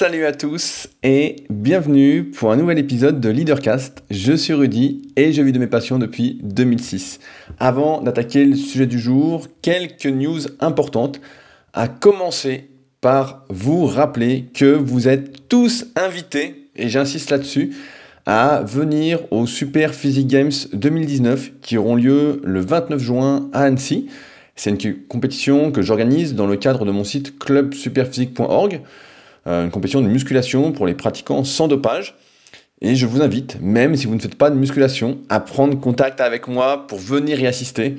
Salut à tous et bienvenue pour un nouvel épisode de Leadercast. Je suis Rudy et je vis de mes passions depuis 2006. Avant d'attaquer le sujet du jour, quelques news importantes. À commencer par vous rappeler que vous êtes tous invités, et j'insiste là-dessus, à venir au Super Physique Games 2019 qui auront lieu le 29 juin à Annecy. C'est une compétition que j'organise dans le cadre de mon site clubsuperphysique.org. Euh, une compétition de musculation pour les pratiquants sans dopage. Et je vous invite, même si vous ne faites pas de musculation, à prendre contact avec moi pour venir y assister.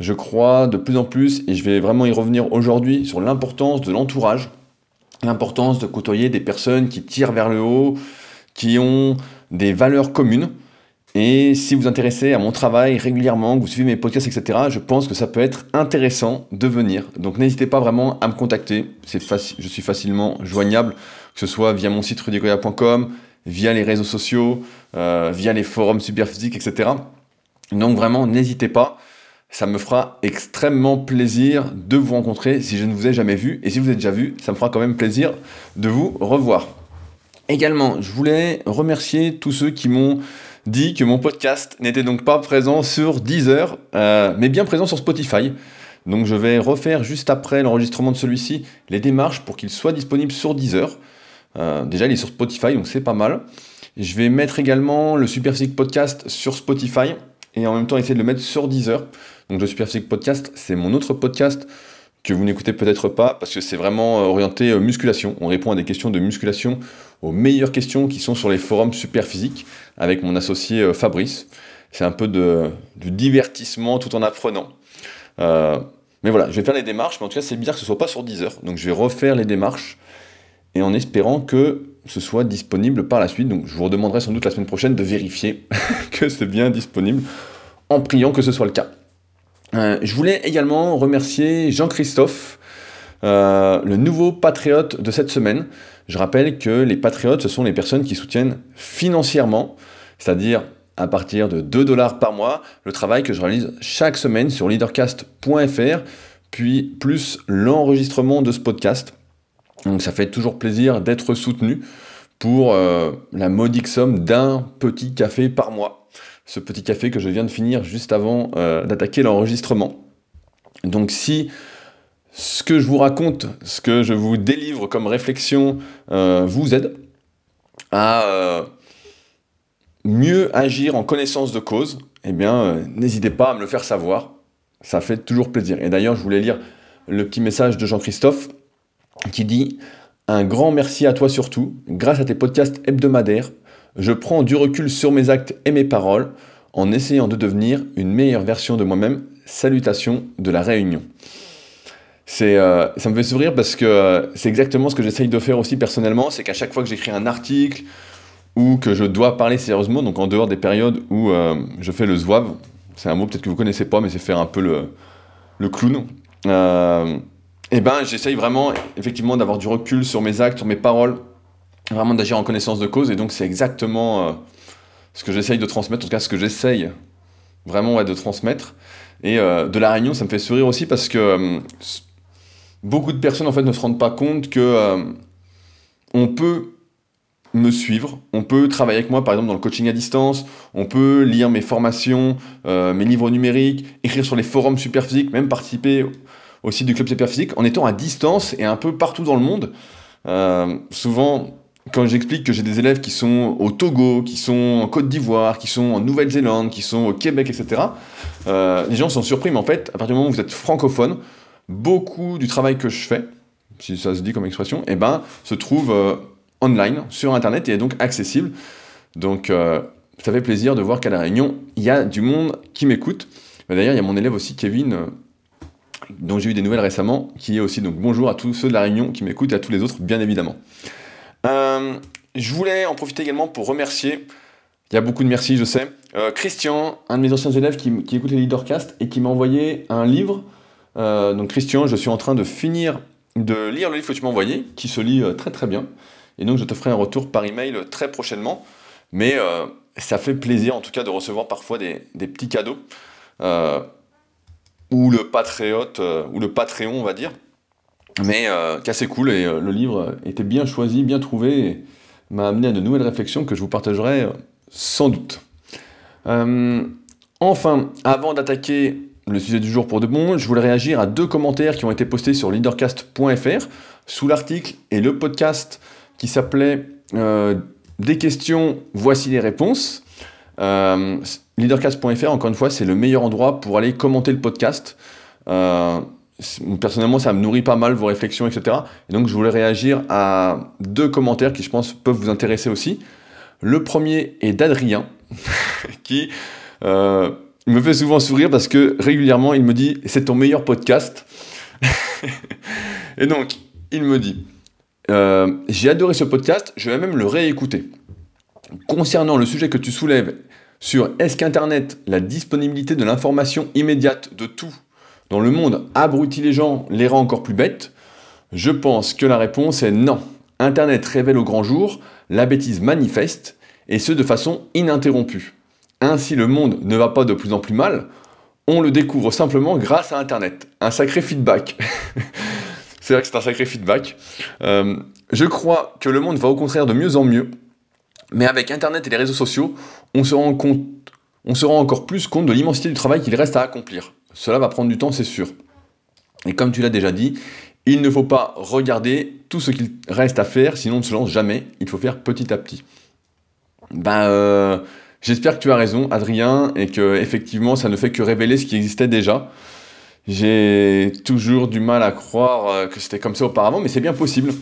Je crois de plus en plus, et je vais vraiment y revenir aujourd'hui, sur l'importance de l'entourage, l'importance de côtoyer des personnes qui tirent vers le haut, qui ont des valeurs communes. Et si vous vous intéressez à mon travail régulièrement, que vous suivez mes podcasts, etc., je pense que ça peut être intéressant de venir. Donc n'hésitez pas vraiment à me contacter. C'est je suis facilement joignable, que ce soit via mon site rudigoya.com, via les réseaux sociaux, euh, via les forums superphysiques, etc. Donc vraiment, n'hésitez pas. Ça me fera extrêmement plaisir de vous rencontrer si je ne vous ai jamais vu. Et si vous êtes déjà vu, ça me fera quand même plaisir de vous revoir. Également, je voulais remercier tous ceux qui m'ont dit que mon podcast n'était donc pas présent sur Deezer, euh, mais bien présent sur Spotify. Donc je vais refaire juste après l'enregistrement de celui-ci les démarches pour qu'il soit disponible sur Deezer. Euh, déjà il est sur Spotify, donc c'est pas mal. Je vais mettre également le Super Physique Podcast sur Spotify et en même temps essayer de le mettre sur Deezer. Donc le Super Physique Podcast, c'est mon autre podcast que vous n'écoutez peut-être pas parce que c'est vraiment orienté euh, musculation. On répond à des questions de musculation, aux meilleures questions qui sont sur les forums super physiques avec mon associé euh, Fabrice. C'est un peu de, divertissement tout en apprenant. Euh, mais voilà, je vais faire les démarches, mais en tout cas c'est bien que ce soit pas sur 10 heures. Donc je vais refaire les démarches et en espérant que ce soit disponible par la suite. Donc je vous redemanderai sans doute la semaine prochaine de vérifier que c'est bien disponible en priant que ce soit le cas. Euh, je voulais également remercier Jean-Christophe, euh, le nouveau patriote de cette semaine. Je rappelle que les patriotes, ce sont les personnes qui soutiennent financièrement, c'est-à-dire à partir de 2 dollars par mois, le travail que je réalise chaque semaine sur leadercast.fr, puis plus l'enregistrement de ce podcast. Donc ça fait toujours plaisir d'être soutenu pour euh, la modique somme d'un petit café par mois ce petit café que je viens de finir juste avant euh, d'attaquer l'enregistrement. Donc si ce que je vous raconte, ce que je vous délivre comme réflexion euh, vous aide à euh, mieux agir en connaissance de cause, eh bien n'hésitez pas à me le faire savoir. Ça fait toujours plaisir. Et d'ailleurs, je voulais lire le petit message de Jean-Christophe qui dit un grand merci à toi surtout. Grâce à tes podcasts hebdomadaires, je prends du recul sur mes actes et mes paroles en essayant de devenir une meilleure version de moi-même. Salutations de la Réunion. Euh, ça me fait sourire parce que euh, c'est exactement ce que j'essaye de faire aussi personnellement, c'est qu'à chaque fois que j'écris un article ou que je dois parler sérieusement, donc en dehors des périodes où euh, je fais le zouave, c'est un mot peut-être que vous connaissez pas, mais c'est faire un peu le, clown. et ben j'essaye vraiment effectivement d'avoir du recul sur mes actes, sur mes paroles, vraiment d'agir en connaissance de cause, et donc c'est exactement euh, ce que j'essaye de transmettre, en tout cas ce que j'essaye vraiment de transmettre. Et euh, de la réunion, ça me fait sourire aussi parce que euh, beaucoup de personnes en fait ne se rendent pas compte que on peut me suivre, on peut travailler avec moi par exemple dans le coaching à distance, on peut lire mes formations, mes livres numériques, écrire sur les forums superphysiques, même participer au site du club superphysique en étant à distance et un peu partout dans le monde. souvent, quand j'explique que j'ai des élèves qui sont au Togo, qui sont en Côte d'Ivoire, qui sont en Nouvelle-Zélande, qui sont au Québec, etc., euh, les gens sont surpris, mais en fait, à partir du moment où vous êtes francophone, beaucoup du travail que je fais, si ça se dit comme expression, eh ben, se trouve euh, online, sur Internet, et est donc accessible. Donc, euh, ça fait plaisir de voir qu'à La Réunion, il y a du monde qui m'écoute. D'ailleurs, il y a mon élève aussi, Kevin, dont j'ai eu des nouvelles récemment, qui est aussi donc bonjour à tous ceux de La Réunion qui m'écoutent et à tous les autres, bien évidemment. Euh, je voulais en profiter également pour remercier, il y a beaucoup de merci, je sais, euh, Christian, un de mes anciens élèves qui, écoute les Leadercast et qui m'a envoyé un livre. Euh, donc Christian, je suis en train de finir de lire le livre que tu m'as envoyé, qui se lit très très bien. Et donc je te ferai un retour par email très prochainement. Mais ça fait plaisir en tout cas de recevoir parfois des, petits cadeaux. ou le patriote, ou le Patreon, on va dire, mais qui est assez cool et le livre était bien choisi, bien trouvé et m'a amené à de nouvelles réflexions que je vous partagerai sans doute. enfin, avant d'attaquer le sujet du jour pour de bon, je voulais réagir à deux commentaires qui ont été postés sur leadercast.fr sous l'article et le podcast qui s'appelait euh, Des questions, voici les réponses. Euh, leadercast.fr, encore une fois, c'est le meilleur endroit pour aller commenter le podcast. Euh, personnellement, ça me nourrit pas mal vos réflexions, etc. Et donc, je voulais réagir à deux commentaires qui, je pense, peuvent vous intéresser aussi. Le premier est d'Adrien, qui il me fait souvent sourire parce que régulièrement, il me dit c'est ton meilleur podcast. et donc, il me dit euh, j'ai adoré ce podcast, je vais même le réécouter. Concernant le sujet que tu soulèves sur est-ce qu'Internet, la disponibilité de l'information immédiate de tout dans le monde abrutit les gens, les rend encore plus bêtes, je pense que la réponse est non. Internet révèle au grand jour la bêtise manifeste, et ce de façon ininterrompue. Ainsi, le monde ne va pas de plus en plus mal. On le découvre simplement grâce à Internet. Un sacré feedback. c'est vrai que c'est un sacré feedback. Euh, je crois que le monde va au contraire de mieux en mieux. Mais avec Internet et les réseaux sociaux, on se rend, compte, on se rend encore plus compte de l'immensité du travail qu'il reste à accomplir. Cela va prendre du temps, c'est sûr. Et comme tu l'as déjà dit, il ne faut pas regarder tout ce qu'il reste à faire, sinon on ne se lance jamais. Il faut faire petit à petit. Ben, euh, J'espère que tu as raison, Adrien, et que effectivement, ça ne fait que révéler ce qui existait déjà. J'ai toujours du mal à croire euh, que c'était comme ça auparavant, mais c'est bien possible.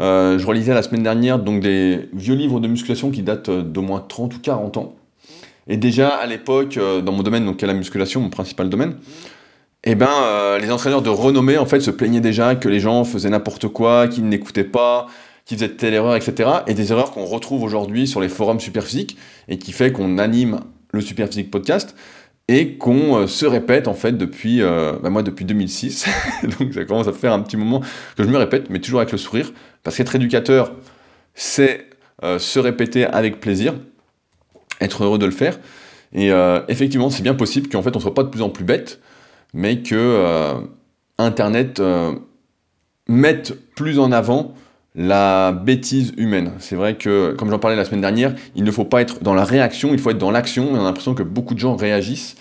Euh, je relisais la semaine dernière donc des vieux livres de musculation qui datent d'au moins 30 ou 40 ans. Et déjà à l'époque, dans mon domaine, donc qui est la musculation, mon principal domaine, eh ben, les entraîneurs de renommée en fait se plaignaient déjà que les gens faisaient n'importe quoi, qu'ils n'écoutaient pas, qui faisait telle erreur, etc. Et des erreurs qu'on retrouve aujourd'hui sur les forums Superphysique et qui fait qu'on anime le Superphysique podcast et qu'on euh, se répète en fait depuis, euh, bah, moi depuis 2006. Donc ça commence à faire un petit moment que je me répète, mais toujours avec le sourire. Parce qu'être éducateur, c'est euh, se répéter avec plaisir, être heureux de le faire. Et effectivement, c'est bien possible qu'en fait on soit pas de plus en plus bête, mais que Internet mette plus en avant la bêtise humaine. C'est vrai que, comme j'en parlais la semaine dernière, il ne faut pas être dans la réaction, il faut être dans l'action. On a l'impression que beaucoup de gens réagissent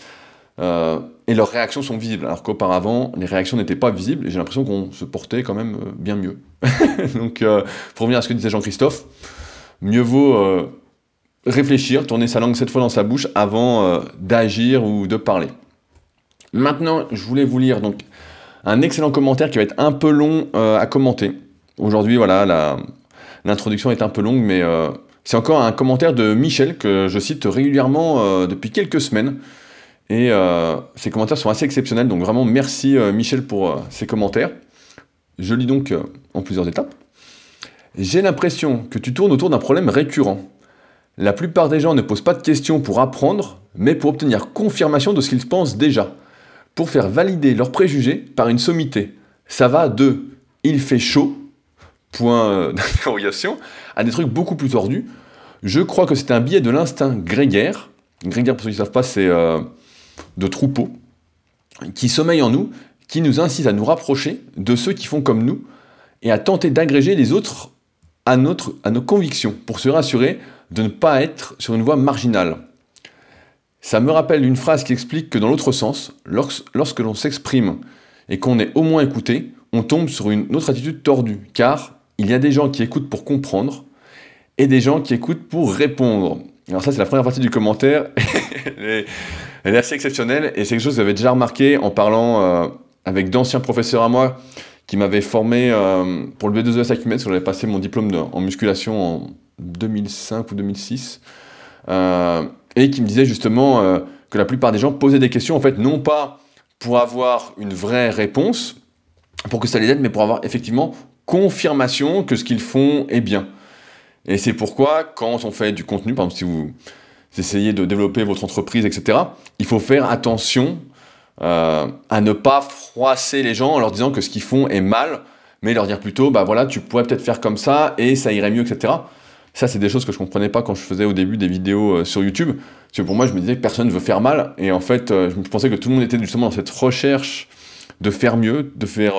euh, et leurs réactions sont visibles, alors qu'auparavant, les réactions n'étaient pas visibles et j'ai l'impression qu'on se portait quand même euh, bien mieux. Donc, euh, pour revenir à ce que disait Jean-Christophe, mieux vaut réfléchir, tourner sa langue cette fois dans sa bouche avant d'agir ou de parler. Maintenant, je voulais vous lire donc un excellent commentaire qui va être un peu long à commenter. Aujourd'hui, voilà, l'introduction est un peu longue, mais euh, c'est encore un commentaire de Michel que je cite régulièrement euh, depuis quelques semaines. Et euh, ces commentaires sont assez exceptionnels, donc vraiment merci Michel pour ces commentaires. Je lis donc en plusieurs étapes. J'ai l'impression que tu tournes autour d'un problème récurrent. La plupart des gens ne posent pas de questions pour apprendre, mais pour obtenir confirmation de ce qu'ils pensent déjà, pour faire valider leurs préjugés par une sommité. Ça va de il fait chaud point euh, d'interrogation, à des trucs beaucoup plus tordus. Je crois que c'est un biais de l'instinct grégaire. Grégaire, pour ceux qui ne savent pas, c'est euh, de troupeau, qui sommeille en nous, qui nous incite à nous rapprocher de ceux qui font comme nous et à tenter d'agréger les autres à, nos convictions pour se rassurer de ne pas être sur une voie marginale. Ça me rappelle une phrase qui explique que dans l'autre sens, lorsque l'on s'exprime et qu'on est au moins écouté, on tombe sur une autre attitude tordue, car il y a des gens qui écoutent pour comprendre et des gens qui écoutent pour répondre. Alors ça, c'est la première partie du commentaire. elle, est, assez exceptionnelle et c'est quelque chose que j'avais déjà remarqué en parlant euh, avec d'anciens professeurs à moi qui m'avaient formé euh, pour le B2ES Acumen, parce que j'avais passé mon diplôme en musculation en 2005 ou 2006, euh, et qui me disaient justement que la plupart des gens posaient des questions, en fait, non pas pour avoir une vraie réponse, pour que ça les aide, mais pour avoir effectivement confirmation que ce qu'ils font est bien. Et c'est pourquoi, quand on fait du contenu, par exemple, si vous essayez de développer votre entreprise, etc., il faut faire attention euh, à ne pas froisser les gens en leur disant que ce qu'ils font est mal, mais leur dire plutôt, bah voilà, tu pourrais peut-être faire comme ça et ça irait mieux, etc. Ça, c'est des choses que je comprenais pas quand je faisais au début des vidéos euh, sur YouTube. Parce que pour moi, je me disais que personne ne veut faire mal. Et en fait, euh, je pensais que tout le monde était justement dans cette recherche de faire mieux, de faire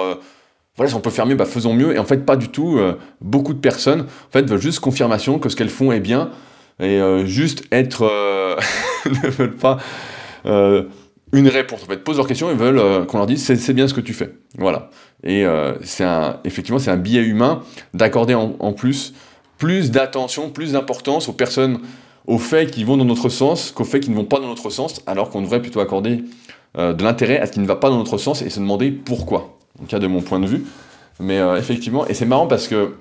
voilà, si on peut faire mieux, bah, faisons mieux. Et en fait, pas du tout. Euh, beaucoup de personnes, en fait, veulent juste confirmation que ce qu'elles font est bien et euh, juste être, euh, ne veulent pas une réponse. En fait, posent leurs questions, ils veulent qu'on leur dise c'est bien ce que tu fais. Voilà. Et c'est effectivement, c'est un biais humain d'accorder en, plus plus d'attention, plus d'importance aux personnes, aux faits qui vont dans notre sens qu'aux faits qui ne vont pas dans notre sens, alors qu'on devrait plutôt accorder de l'intérêt à ce qui ne va pas dans notre sens et se demander pourquoi en cas de mon point de vue. Mais euh, effectivement, et c'est marrant parce que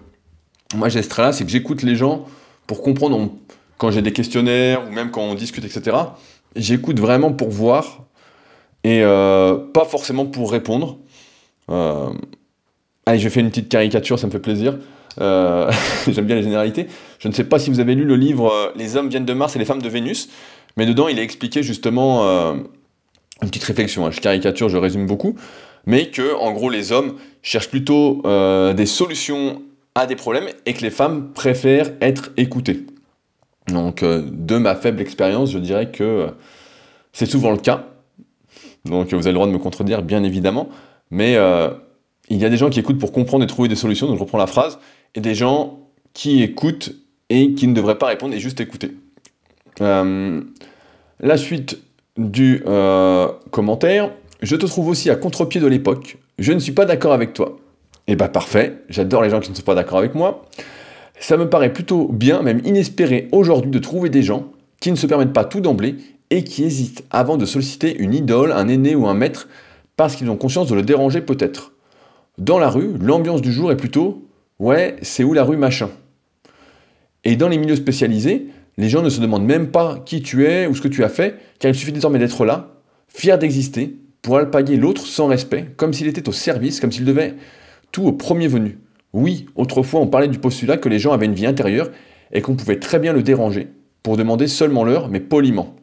moi j'ai ce trait-là, c'est que j'écoute les gens pour comprendre, quand j'ai des questionnaires ou même quand on discute, etc. J'écoute vraiment pour voir et euh, pas forcément pour répondre. Euh, allez, je fais une petite caricature, ça me fait plaisir. J'aime bien les généralités. Je ne sais pas si vous avez lu le livre Les hommes viennent de Mars et les femmes de Vénus, mais dedans il est expliqué justement une petite réflexion. Hein. Je caricature, je résume beaucoup mais que, en gros, les hommes cherchent plutôt euh, des solutions à des problèmes et que les femmes préfèrent être écoutées. Donc, euh, de ma faible expérience, je dirais que euh, c'est souvent le cas. Donc, vous avez le droit de me contredire, bien évidemment, mais il y a des gens qui écoutent pour comprendre et trouver des solutions, donc je reprends la phrase, et des gens qui écoutent et qui ne devraient pas répondre et juste écouter. la suite du commentaire, je te trouve aussi à contre-pied de l'époque. Je ne suis pas d'accord avec toi. Eh bah parfait, j'adore les gens qui ne sont pas d'accord avec moi. Ça me paraît plutôt bien, même inespéré aujourd'hui, de trouver des gens qui ne se permettent pas tout d'emblée et qui hésitent avant de solliciter une idole, un aîné ou un maître parce qu'ils ont conscience de le déranger peut-être. Dans la rue, l'ambiance du jour est plutôt ouais, c'est où la rue machin. Et dans les milieux spécialisés, les gens ne se demandent même pas qui tu es ou ce que tu as fait, car il suffit désormais d'être là, fier d'exister, pour alpaguer l'autre sans respect, comme s'il était au service, comme s'il devait tout au premier venu. Oui, autrefois on parlait du postulat que les gens avaient une vie intérieure et qu'on pouvait très bien le déranger, pour demander seulement l'heure, mais poliment.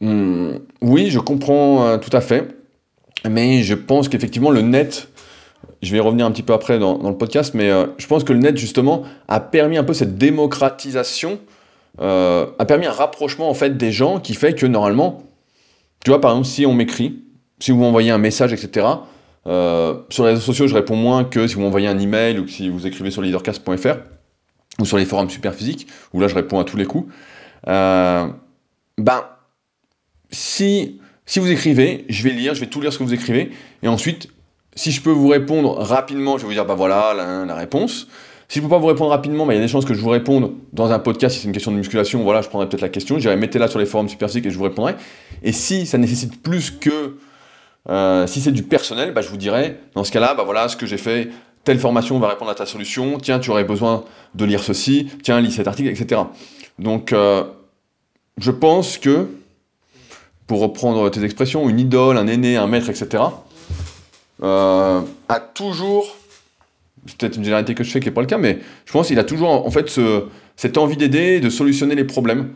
Hmm, oui, je comprends euh, tout à fait, mais je pense qu'effectivement le net, je vais revenir un petit peu après dans, le podcast, mais euh, je pense que le net justement a permis un peu cette démocratisation, euh, a permis un rapprochement en fait des gens qui fait que normalement tu vois, par exemple, si on m'écrit, si vous m'envoyez un message, etc., euh, sur les réseaux sociaux, je réponds moins que si vous m'envoyez un email ou si vous écrivez sur leadercast.fr ou sur les forums superphysiques, où là je réponds à tous les coups. Ben, si, si vous écrivez, je vais lire, je vais tout lire ce que vous écrivez, et ensuite, si je peux vous répondre rapidement, je vais vous dire, bah voilà la, réponse. Si je ne peux pas vous répondre rapidement, il y a des chances que je vous réponde dans un podcast si c'est une question de musculation. Voilà, je prendrai peut-être la question. J'irai mettez-la sur les forums Superphysique et je vous répondrai. Et si ça nécessite plus que. Euh, si c'est du personnel, bah, je vous dirai, dans ce cas-là, bah, voilà ce que j'ai fait. Telle formation va répondre à ta solution. Tiens, tu aurais besoin de lire ceci. Tiens, lis cet article, etc. Donc, euh, je pense que, pour reprendre tes expressions, une idole, un aîné, un maître, etc., euh, a toujours c'est peut-être une généralité que je fais qui n'est pas le cas, mais je pense qu'il a toujours en fait ce, cette envie d'aider, de solutionner les problèmes.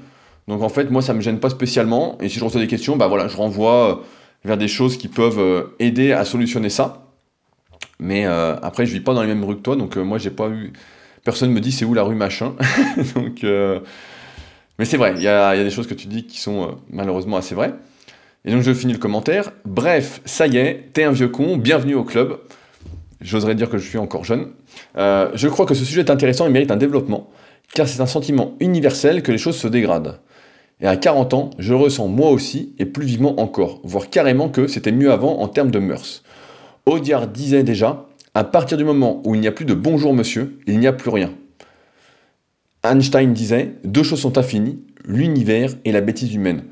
Donc en fait, moi, ça ne me gêne pas spécialement. Et si je reçois des questions, bah voilà, je renvoie euh, vers des choses qui peuvent euh, aider à solutionner ça. Mais euh, après, je vis pas dans les mêmes rues que toi, donc moi, j'ai pas eu. Personne me dit c'est où la rue machin. donc, mais c'est vrai, il y a, des choses que tu dis qui sont malheureusement assez vraies. Et donc je finis le commentaire. Bref, ça y est, t'es un vieux con, bienvenue au club. J'oserais dire que je suis encore jeune. Euh, je crois que ce sujet est intéressant et mérite un développement, car c'est un sentiment universel que les choses se dégradent. Et à 40 ans, je ressens moi aussi, et plus vivement encore, voire carrément que c'était mieux avant en termes de mœurs. Audiard disait déjà, à partir du moment où il n'y a plus de bonjour monsieur, il n'y a plus rien. Einstein disait, deux choses sont infinies, l'univers et la bêtise humaine.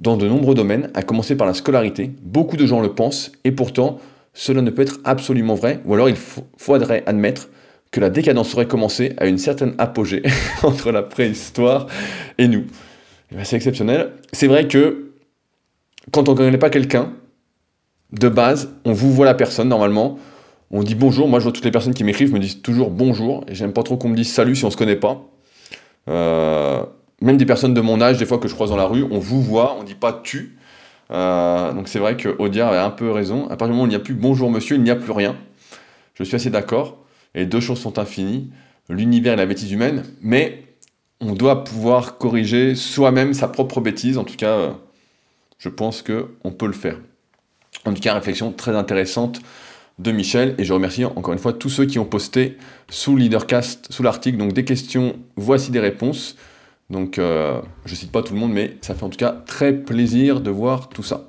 Dans de nombreux domaines, à commencer par la scolarité, beaucoup de gens le pensent, et pourtant, cela ne peut être absolument vrai, ou alors il faudrait admettre que la décadence aurait commencé à une certaine apogée entre la préhistoire et nous. Eh ben, c'est exceptionnel. C'est vrai que quand on ne connaît pas quelqu'un, de base, on vous voit la personne normalement, on dit bonjour. Moi, je vois toutes les personnes qui m'écrivent me disent toujours bonjour, et j'aime pas trop qu'on me dise salut si on se connaît pas. Euh, même des personnes de mon âge, des fois que je croise dans la rue, on vous voit, on dit pas tu. Euh, donc c'est vrai que Audiard avait un peu raison. À partir du moment où il n'y a plus bonjour monsieur, il n'y a plus rien. Je suis assez d'accord. Et deux choses sont infinies, l'univers et la bêtise humaine, mais on doit pouvoir corriger soi-même sa propre bêtise. En tout cas, euh, je pense qu'on peut le faire. En tout cas, réflexion très intéressante de Michel. Et je remercie encore une fois tous ceux qui ont posté sous Leadercast, sous l'article. Donc des questions, voici des réponses. Donc euh, je cite pas tout le monde, mais ça fait en tout cas très plaisir de voir tout ça.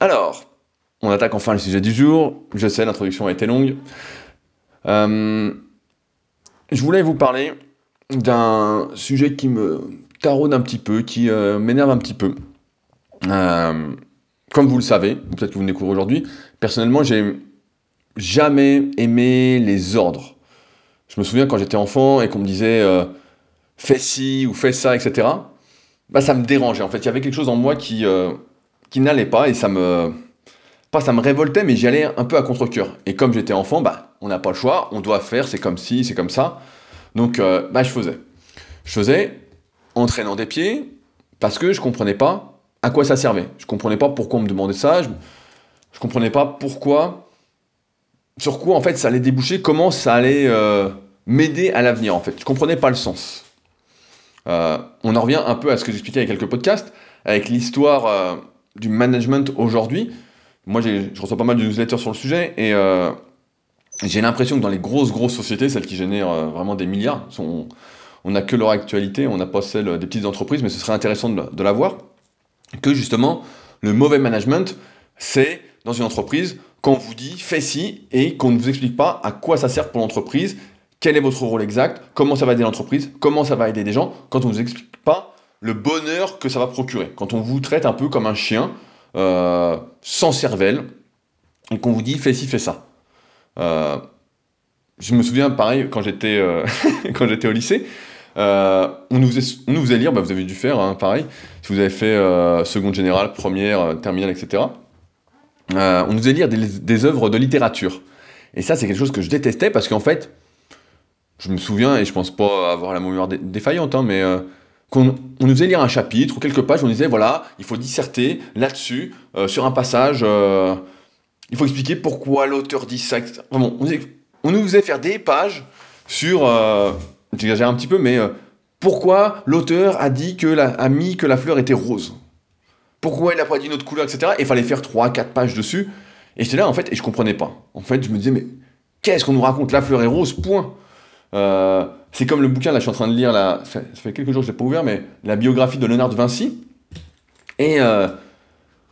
Alors, on attaque enfin le sujet du jour. Je sais, l'introduction a été longue. Euh, je voulais vous parler d'un sujet qui me taraude un petit peu, qui euh, m'énerve un petit peu. Euh, comme vous le savez, peut-être que vous me découvrez aujourd'hui, personnellement, j'ai jamais aimé les ordres. Je me souviens quand j'étais enfant et qu'on me disait fais ci ou fais ça, etc. Bah, ça me dérangeait. En fait, il y avait quelque chose en moi qui, qui n'allait pas et ça me pas ça me révoltait, mais j'y allais un peu à contre-coeur. Et comme j'étais enfant, bah, on n'a pas le choix, on doit faire, c'est comme si, c'est comme ça. Donc, euh, bah, je faisais. Je faisais en traînant des pieds, parce que je comprenais pas à quoi ça servait. Je comprenais pas pourquoi on me demandait ça, je, je comprenais pas pourquoi, sur quoi en fait ça allait déboucher, comment ça allait euh, m'aider à l'avenir en fait. Je comprenais pas le sens. Euh, on en revient un peu à ce que j'expliquais avec quelques podcasts, avec l'histoire du management aujourd'hui. Moi, je reçois pas mal de newsletters sur le sujet et euh, j'ai l'impression que dans les grosses, grosses sociétés, celles qui génèrent euh, vraiment des milliards, on n'a que leur actualité, on n'a pas celle des petites entreprises, mais ce serait intéressant de, de la voir, que justement, le mauvais management, c'est dans une entreprise qu'on vous dit fais ci et qu'on ne vous explique pas à quoi ça sert pour l'entreprise, quel est votre rôle exact, comment ça va aider l'entreprise, comment ça va aider des gens, quand on ne vous explique pas le bonheur que ça va procurer, quand on vous traite un peu comme un chien, euh, sans cervelle, et qu'on vous dit fais ci, fais ça. Euh, je me souviens, pareil, quand j'étais euh, quand j'étais au lycée, on nous, faisait, on, nous faisait, lire, bah, vous avez dû faire, hein, pareil, si vous avez fait seconde générale, première, terminale, etc. on nous faisait lire des œuvres de littérature. Et ça, c'est quelque chose que je détestais parce qu'en fait, je me souviens, et je pense pas avoir la mémoire défaillante, hein, mais qu'on on nous faisait lire un chapitre ou quelques pages, on disait voilà, il faut disserter là-dessus, euh, sur un passage, euh, il faut expliquer pourquoi l'auteur dit ça, etc. on, nous faisait faire des pages sur, euh, j'exagère un petit peu, mais pourquoi l'auteur a dit que la, a mis que la fleur était rose? Pourquoi il n'a pas dit une autre couleur, etc. Et il fallait faire 3-4 pages dessus. Et j'étais là, en fait, et je comprenais pas. En fait, je me disais, mais qu'est-ce qu'on nous raconte? La fleur est rose, point. Euh, c'est comme le bouquin, là, je suis en train de lire, ça, fait quelques jours que je l'ai pas ouvert, mais la biographie de Léonard de Vinci. Et euh,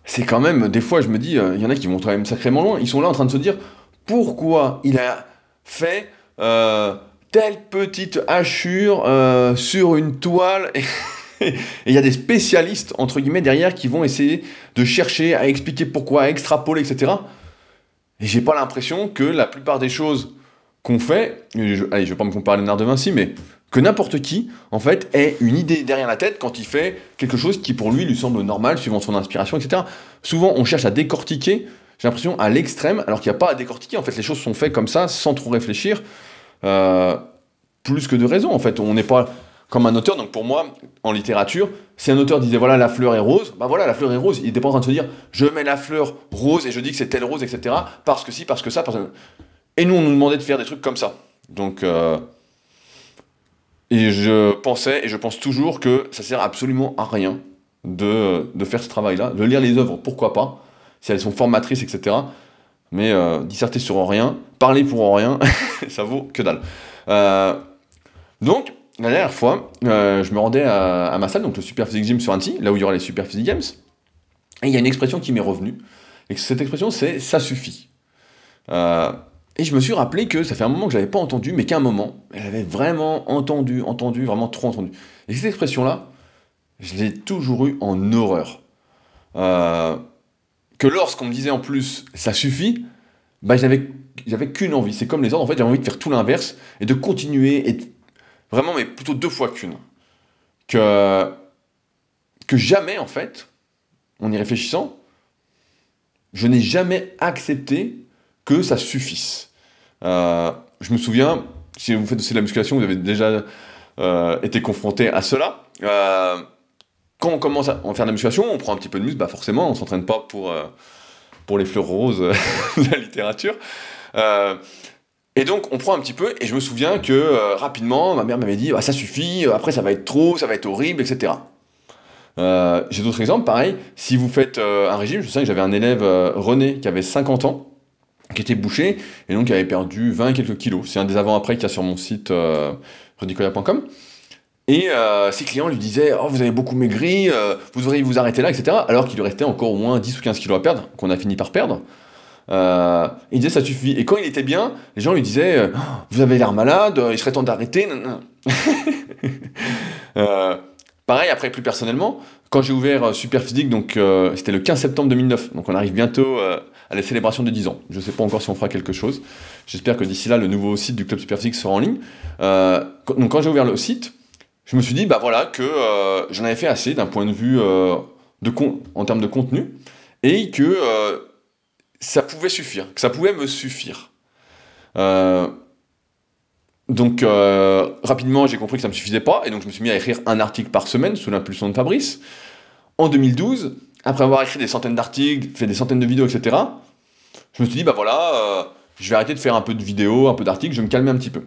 c'est quand même, des fois, je me dis, euh, il y en a qui vont quand même sacrément loin. Ils sont là en train de se dire pourquoi il a fait telle petite hachure sur une toile? Et il y a des spécialistes, entre guillemets, derrière qui vont essayer de chercher à expliquer pourquoi, à extrapoler, etc. Et j'ai pas l'impression que la plupart des choses qu'on fait, je, allez, je vais pas me comparer à Léonard de Vinci, mais que n'importe qui, en fait, ait une idée derrière la tête quand il fait quelque chose qui, pour lui, lui semble normal, suivant son inspiration, etc. Souvent, on cherche à décortiquer, j'ai l'impression, à l'extrême, alors qu'il n'y a pas à décortiquer. En fait, les choses sont faites comme ça, sans trop réfléchir, euh, plus que de raison, en fait. On n'est pas comme un auteur, donc pour moi, en littérature, si un auteur disait voilà, la fleur est rose, bah voilà, la fleur est rose, il n'était pas en train de se dire je mets la fleur rose et je dis que c'est telle rose, etc. Parce que si, parce que ça, parce que... Et nous, on nous demandait de faire des trucs comme ça. Donc, euh, et je pensais, et je pense toujours que ça sert absolument à rien de, de faire ce travail-là. De lire les œuvres, pourquoi pas, si elles sont formatrices, etc. Mais euh, disserter sur rien, parler pour rien, ça vaut que dalle. Euh, donc, la dernière fois, je me rendais à, ma salle, donc le Super Physique Gym sur Annecy, là où il y aura les Super Physique Games. Et il y a une expression qui m'est revenue. Et cette expression, c'est ça suffit. Euh, et je me suis rappelé que ça fait un moment que je l'avais pas entendu, mais qu'à un moment, elle avait vraiment entendu, entendu, vraiment trop entendu. Et cette expression-là, je l'ai toujours eu en horreur. Euh, que lorsqu'on me disait en plus ça suffit, bah j'avais, j'avais qu'une envie. C'est comme les autres, en fait, j'avais envie de faire tout l'inverse et de continuer, et vraiment, mais plutôt deux fois qu'une. Que, que jamais, en fait, en y réfléchissant, je n'ai jamais accepté que ça suffise. Euh, je me souviens, si vous faites aussi de la musculation, vous avez déjà euh, été confronté à cela. Euh, quand on commence à faire de la musculation, on prend un petit peu de muscle, bah forcément, on s'entraîne pas pour, pour les fleurs roses de la littérature. et donc, on prend un petit peu, et je me souviens que rapidement, ma mère m'avait dit, bah, ça suffit, après ça va être trop, ça va être horrible, etc. J'ai d'autres exemples, pareil, si vous faites un régime, je sais que j'avais un élève, René, qui avait 50 ans, qui était bouché, et donc qui avait perdu 20 quelques kilos. C'est un des avant-après qu'il y a sur mon site euh. Et euh, ses clients lui disaient Oh, vous avez beaucoup maigri, euh, vous devriez vous arrêter là, etc. Alors qu'il lui restait encore au moins 10 ou 15 kilos à perdre, qu'on a fini par perdre. Euh, il disait Ça suffit. Et quand il était bien, les gens lui disaient euh, Vous avez l'air malade, il serait temps d'arrêter. Pareil, après, plus personnellement, quand j'ai ouvert euh, Superphysique, donc euh, c'était le 15 septembre 2009, donc on arrive bientôt euh, à la célébration de 10 ans. Je ne sais pas encore si on fera quelque chose. J'espère que d'ici là, le nouveau site du Club Superphysique sera en ligne. Donc quand j'ai ouvert le site, je me suis dit, bah voilà, que j'en avais fait assez d'un point de vue en termes de contenu, et que ça pouvait suffire, que ça pouvait me suffire. Donc euh, rapidement, j'ai compris que ça ne me suffisait pas, et donc je me suis mis à écrire un article par semaine sous l'impulsion de Fabrice. En 2012, après avoir écrit des centaines d'articles, fait des centaines de vidéos, etc., je me suis dit, bah voilà, euh, je vais arrêter de faire un peu de vidéos, un peu d'articles, je vais me calmer un petit peu.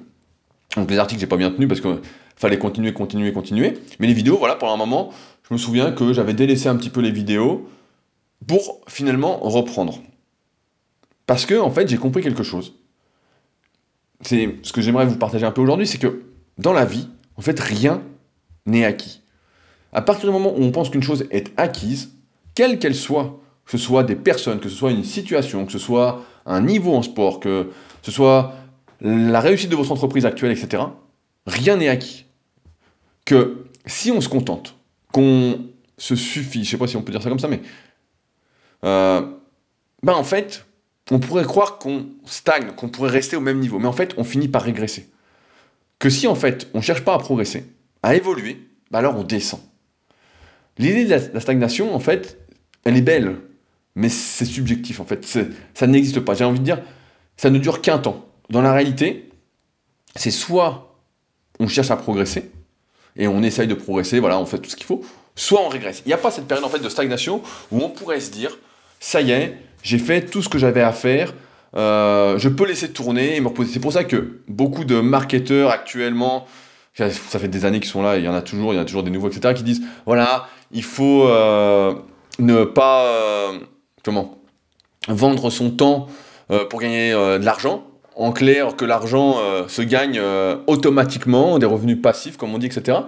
Donc les articles, j'ai pas bien tenu parce qu'il fallait continuer, continuer, continuer. Mais les vidéos, voilà, pendant un moment, je me souviens que j'avais délaissé un petit peu les vidéos pour finalement reprendre. Parce que, en fait, j'ai compris quelque chose. C'est ce que j'aimerais vous partager un peu aujourd'hui, c'est que dans la vie, en fait, rien n'est acquis. À partir du moment où on pense qu'une chose est acquise, quelle qu'elle soit, que ce soit des personnes, que ce soit une situation, que ce soit un niveau en sport, que ce soit la réussite de votre entreprise actuelle, etc., rien n'est acquis. Que si on se contente, qu'on se suffit, je sais pas si on peut dire ça comme ça, mais euh, ben en fait, on pourrait croire qu'on stagne, qu'on pourrait rester au même niveau, mais en fait, on finit par régresser. Que si en fait, on cherche pas à progresser, à évoluer, ben alors on descend. L'idée de la, la stagnation, en fait, elle est belle, mais c'est subjectif en fait. Ça n'existe pas. J'ai envie de dire, ça ne dure qu'un temps. Dans la réalité, c'est soit on cherche à progresser et on essaye de progresser, voilà, on fait tout ce qu'il faut, soit on régresse. Il n'y a pas cette période en fait de stagnation où on pourrait se dire, ça y est, j'ai fait tout ce que j'avais à faire, euh, je peux laisser tourner et me reposer. C'est pour ça que beaucoup de marketeurs actuellement, ça fait des années qu'ils sont là, il y en a toujours, il y en a toujours des nouveaux, etc., qui disent, voilà, il faut euh, ne pas, euh, comment, vendre son temps pour gagner de l'argent. En clair, que l'argent se gagne automatiquement, des revenus passifs, comme on dit, etc.,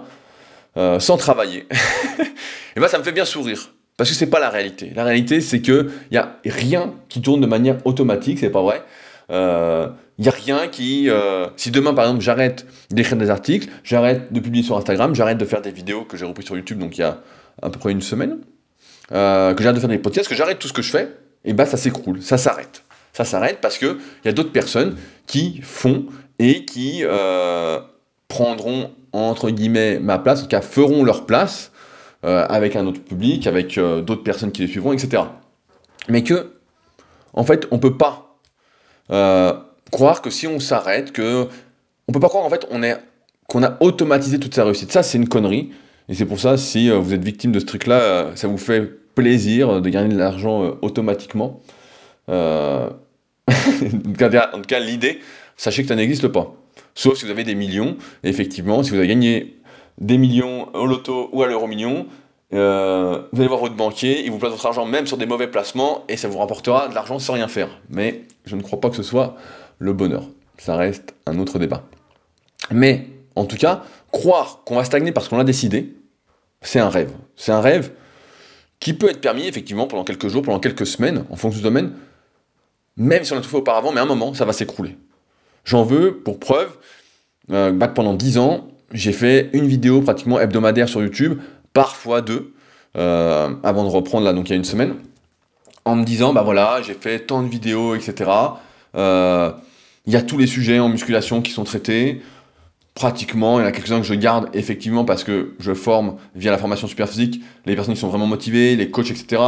sans travailler. et ben, ça me fait bien sourire. Parce que c'est pas la réalité. La réalité, c'est que il y a rien qui tourne de manière automatique, c'est pas vrai. Euh, Il y a rien qui. euh, si demain, par exemple, j'arrête d'écrire des articles, j'arrête de publier sur Instagram, j'arrête de faire des vidéos que j'ai repris sur YouTube, donc il y a à peu près une semaine, euh, que j'arrête de faire des podcasts, que j'arrête tout ce que je fais, et ben ça s'écroule, ça s'arrête. Ça s'arrête parce qu'il y a d'autres personnes qui font et qui euh, prendront, entre guillemets, ma place, en tout cas feront leur place euh, avec un autre public, avec euh, d'autres personnes qui les suivront, etc. Mais que, en fait, on peut pas euh, croire que si on s'arrête, que on peut pas croire en fait qu'on a automatisé toute sa réussite. Ça, c'est une connerie. Et c'est pour ça, si euh, vous êtes victime de ce truc-là, euh, ça vous fait plaisir de gagner de l'argent euh, automatiquement. Euh, en tout cas, l'idée, sachez que ça n'existe pas. Sauf si vous avez des millions. Effectivement, si vous avez gagné des millions au loto ou à l'euro million, euh, vous allez voir votre banquier, il vous place votre argent même sur des mauvais placements et ça vous rapportera de l'argent sans rien faire. Mais je ne crois pas que ce soit le bonheur. Ça reste un autre débat. Mais en tout cas, croire qu'on va stagner parce qu'on l'a décidé, c'est un rêve. C'est un rêve qui peut être permis effectivement pendant quelques jours, pendant quelques semaines, en fonction du domaine, même si on a tout fait auparavant, mais à un moment, ça va s'écrouler. J'en veux pour preuve euh, bah, que pendant 10 ans, j'ai fait une vidéo pratiquement hebdomadaire sur YouTube, parfois deux, euh, avant de reprendre là, donc il y a une semaine, en me disant, bah voilà, j'ai fait tant de vidéos, etc. Euh, Il y a tous les sujets en musculation qui sont traités, pratiquement, il y en a quelques-uns que je garde effectivement parce que je forme via la formation super physique les personnes qui sont vraiment motivées, les coachs, etc.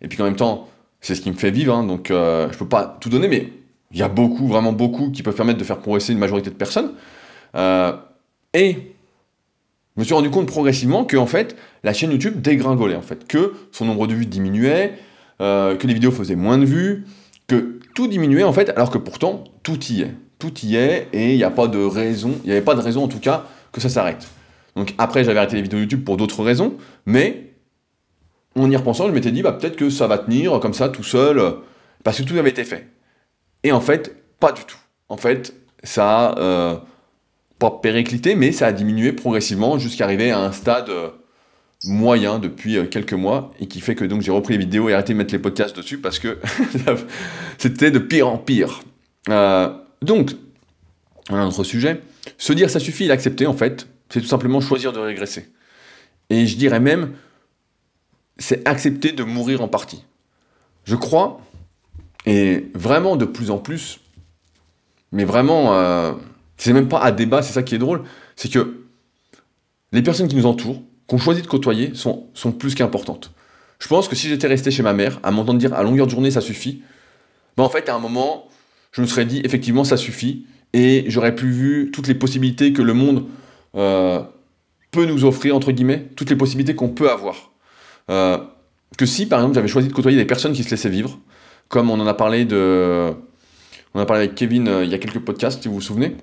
Et puis en même temps, c'est ce qui me fait vivre, hein, donc euh, je peux pas tout donner, mais il y a beaucoup, vraiment beaucoup, qui peuvent permettre de faire progresser une majorité de personnes. Euh, et je me suis rendu compte progressivement que en fait, la chaîne YouTube dégringolait, en fait, que son nombre de vues diminuait, euh, que les vidéos faisaient moins de vues, que tout diminuait en fait, alors que pourtant tout y est, tout y est, et il n'y a pas de raison, il n'y avait pas de raison en tout cas que ça s'arrête. Donc après, j'avais arrêté les vidéos YouTube pour d'autres raisons, mais en y repensant, je m'étais dit, bah, peut-être que ça va tenir comme ça tout seul, parce que tout avait été fait. Et en fait, pas du tout. En fait, ça euh, périclité, mais ça a diminué progressivement jusqu'à arriver à un stade euh, moyen depuis euh, quelques mois et qui fait que donc j'ai repris les vidéos et arrêté de mettre les podcasts dessus parce que c'était de pire en pire. donc, un autre sujet, se dire ça suffit, l'accepter en fait, c'est tout simplement choisir de régresser. Et je dirais même, c'est accepter de mourir en partie. Je crois, et vraiment de plus en plus, mais vraiment, euh, c'est même pas à débat, c'est ça qui est drôle, c'est que les personnes qui nous entourent, qu'on choisit de côtoyer, sont, sont plus qu'importantes. Je pense que si j'étais resté chez ma mère, à m'entendre dire à longueur de journée ça suffit, ben en fait à un moment, je me serais dit effectivement ça suffit, et j'aurais pu vu toutes les possibilités que le monde euh, peut nous offrir, entre guillemets, toutes les possibilités qu'on peut avoir. Euh, que si, par exemple, j'avais choisi de côtoyer des personnes qui se laissaient vivre, comme on en a parlé de... On a parlé avec Kevin euh, il y a quelques podcasts, si vous vous souvenez,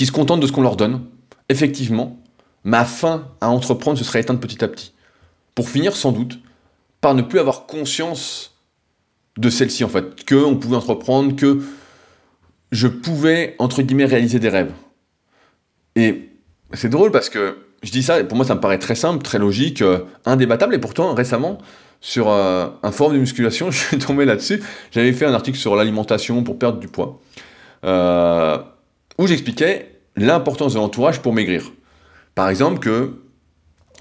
qui se contentent de ce qu'on leur donne, effectivement, ma fin à entreprendre se serait éteinte petit à petit. Pour finir, sans doute, par ne plus avoir conscience de celle-ci, en fait, que on pouvait entreprendre, que je pouvais, entre guillemets, réaliser des rêves. Et c'est drôle parce que je dis ça, pour moi ça me paraît très simple, très logique, euh, indébattable, et pourtant récemment, sur euh, un forum de musculation, je suis tombé là-dessus, j'avais fait un article sur l'alimentation pour perdre du poids, euh, où j'expliquais l'importance de l'entourage pour maigrir. Par exemple que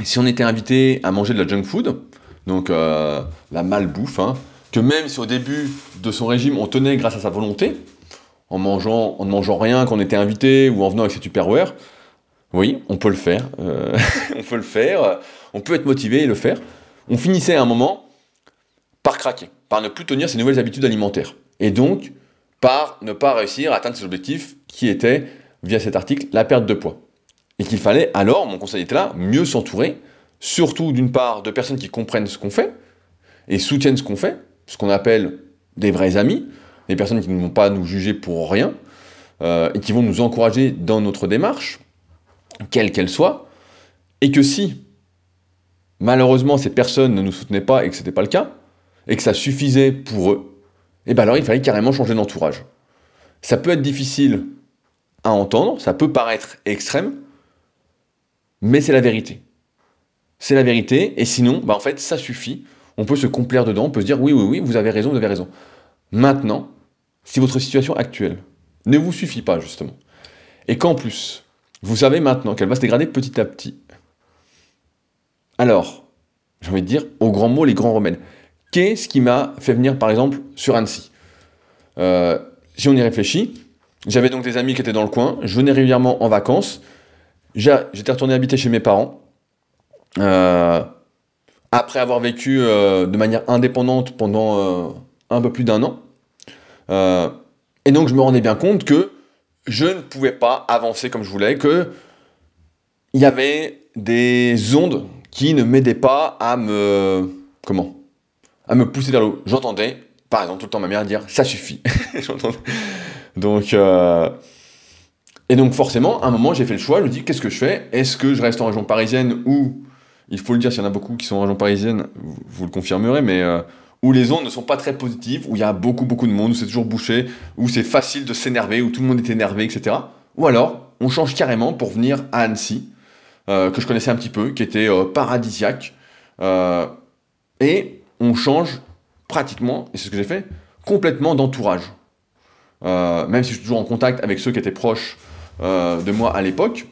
si on était invité à manger de la junk food, donc la malbouffe, hein, que même si au début de son régime on tenait grâce à sa volonté, en ne mangeant rien quand on était invité ou en venant avec ses Tupperware. Oui, on peut le faire. Euh, on peut le faire. On peut être motivé et le faire. On finissait à un moment par craquer, par ne plus tenir ses nouvelles habitudes alimentaires. Et donc, par ne pas réussir à atteindre ses objectifs qui étaient, via cet article, la perte de poids. Et qu'il fallait alors, mon conseil était là, mieux s'entourer, surtout d'une part de personnes qui comprennent ce qu'on fait et soutiennent ce qu'on fait, ce qu'on appelle des vrais amis, des personnes qui ne vont pas nous juger pour rien, euh, et qui vont nous encourager dans notre démarche, quelle qu'elle soit, et que si, malheureusement, ces personnes ne nous soutenaient pas et que ce n'était pas le cas, et que ça suffisait pour eux, et eh bien alors il fallait carrément changer d'entourage. Ça peut être difficile à entendre, ça peut paraître extrême, mais c'est la vérité. C'est la vérité, et sinon, bah en fait, ça suffit. On peut se complaire dedans, on peut se dire oui, oui, oui, vous avez raison, vous avez raison. Maintenant, si votre situation actuelle ne vous suffit pas, justement, et qu'en plus, vous savez maintenant qu'elle va se dégrader petit à petit, alors, j'ai envie de dire, au grand mot, les grands remèdes. Qu'est-ce qui m'a fait venir, par exemple, sur Annecy? Euh, Si on y réfléchit, j'avais donc des amis qui étaient dans le coin, je venais régulièrement en vacances, j'étais retourné habiter chez mes parents, euh, après avoir vécu euh, de manière indépendante pendant un peu plus d'un an. Et donc je me rendais bien compte que je ne pouvais pas avancer comme je voulais, que il y avait des ondes qui ne m'aidaient pas à me comment? À me pousser vers l'eau. J'entendais, par exemple, tout le temps ma mère dire ça suffit. donc euh, et donc forcément, à un moment, j'ai fait le choix. Je me dis qu'est-ce que je fais? Est-ce que je reste en région parisienne ou il faut le dire, s'il y en a beaucoup qui sont en région parisienne, vous, le confirmerez, mais euh, où les ondes ne sont pas très positives, où il y a beaucoup beaucoup de monde, où c'est toujours bouché, où c'est facile de s'énerver, où tout le monde est énervé, etc. Ou alors, on change carrément pour venir à Annecy, euh, que je connaissais un petit peu, qui était paradisiaque, et on change pratiquement, et c'est ce que j'ai fait, complètement d'entourage. Même si je suis toujours en contact avec ceux qui étaient proches de moi à l'époque,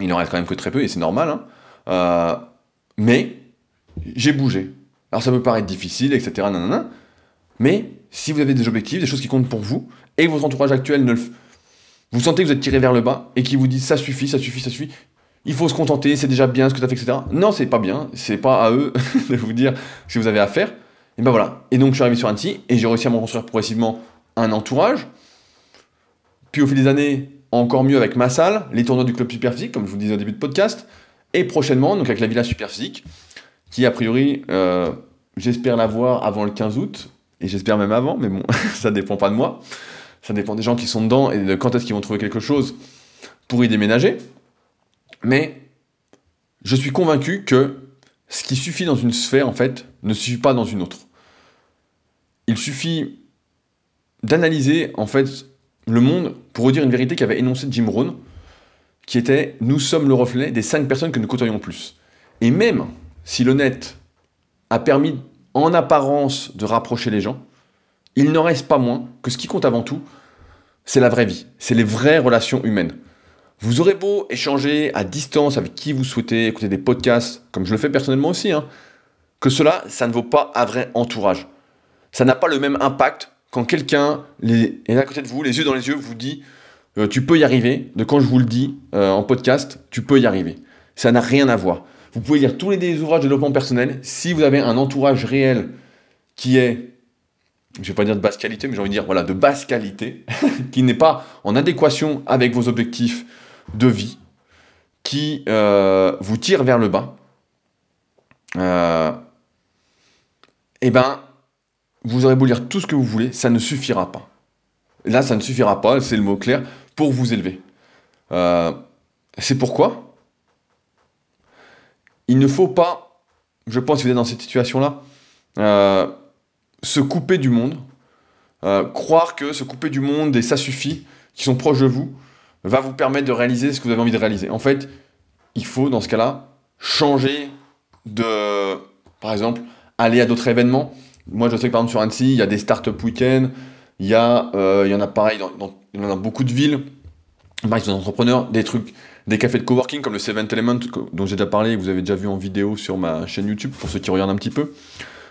il n'en reste quand même que très peu, et c'est normal, hein. mais j'ai bougé. Alors ça peut paraître difficile, etc. mais si vous avez des objectifs, des choses qui comptent pour vous, et que votre entourage actuel ne le... Vous sentez que vous êtes tiré vers le bas, et qui vous dit ça suffit, ça suffit, ça suffit, il faut se contenter, c'est déjà bien ce que tu as fait, etc. Non, c'est pas bien, c'est pas à eux de vous dire ce que vous avez à faire. Et ben voilà. Et donc je suis arrivé sur Annecy, et j'ai réussi à me construire progressivement un entourage. Puis au fil des années, encore mieux avec ma salle, les tournois du club Superphysique, comme je vous disais au début de podcast, et prochainement, donc avec la Villa Superphysique, qui a priori, euh, j'espère l'avoir avant le 15 août, et j'espère même avant, mais bon, ça dépend pas de moi, ça dépend des gens qui sont dedans et de quand est-ce qu'ils vont trouver quelque chose pour y déménager. Mais je suis convaincu que ce qui suffit dans une sphère, en fait, ne suffit pas dans une autre. Il suffit d'analyser en fait le monde pour redire une vérité qu'avait énoncée Jim Rohn, qui était nous sommes le reflet des cinq personnes que nous côtoyons plus. Et même si le net a permis en apparence de rapprocher les gens, il n'en reste pas moins que ce qui compte avant tout, c'est la vraie vie, c'est les vraies relations humaines. Vous aurez beau échanger à distance avec qui vous souhaitez, écouter des podcasts, comme je le fais personnellement aussi, hein, que cela, ça ne vaut pas un vrai entourage. Ça n'a pas le même impact quand quelqu'un est à côté de vous, les yeux dans les yeux, vous dit euh, tu peux y arriver, de quand je vous le dis euh, en podcast, tu peux y arriver. Ça n'a rien à voir. Vous pouvez lire tous les ouvrages de développement personnel. Si vous avez un entourage réel qui est je vais pas dire de basse qualité, mais j'ai envie de dire voilà, de basse qualité, qui n'est pas en adéquation avec vos objectifs de vie, qui euh, vous tire vers le bas, eh ben, vous aurez beau lire tout ce que vous voulez, ça ne suffira pas. Là, ça ne suffira pas, c'est le mot clair, pour vous élever. Euh, c'est pourquoi il ne faut pas, je pense que vous êtes dans cette situation-là, se couper du monde, euh, croire que se couper du monde et ça suffit, qui sont proches de vous, va vous permettre de réaliser ce que vous avez envie de réaliser. En fait, il faut, dans ce cas-là, changer de, par exemple, aller à d'autres événements. Moi, je sais que par exemple sur Annecy, il y a des start-up week-ends, il y, a, euh, il y en a pareil dans, a beaucoup de villes. Des entrepreneurs, des trucs, des cafés de coworking comme le Seventh Element dont j'ai déjà parlé, que vous avez déjà vu en vidéo sur ma chaîne YouTube pour ceux qui regardent un petit peu.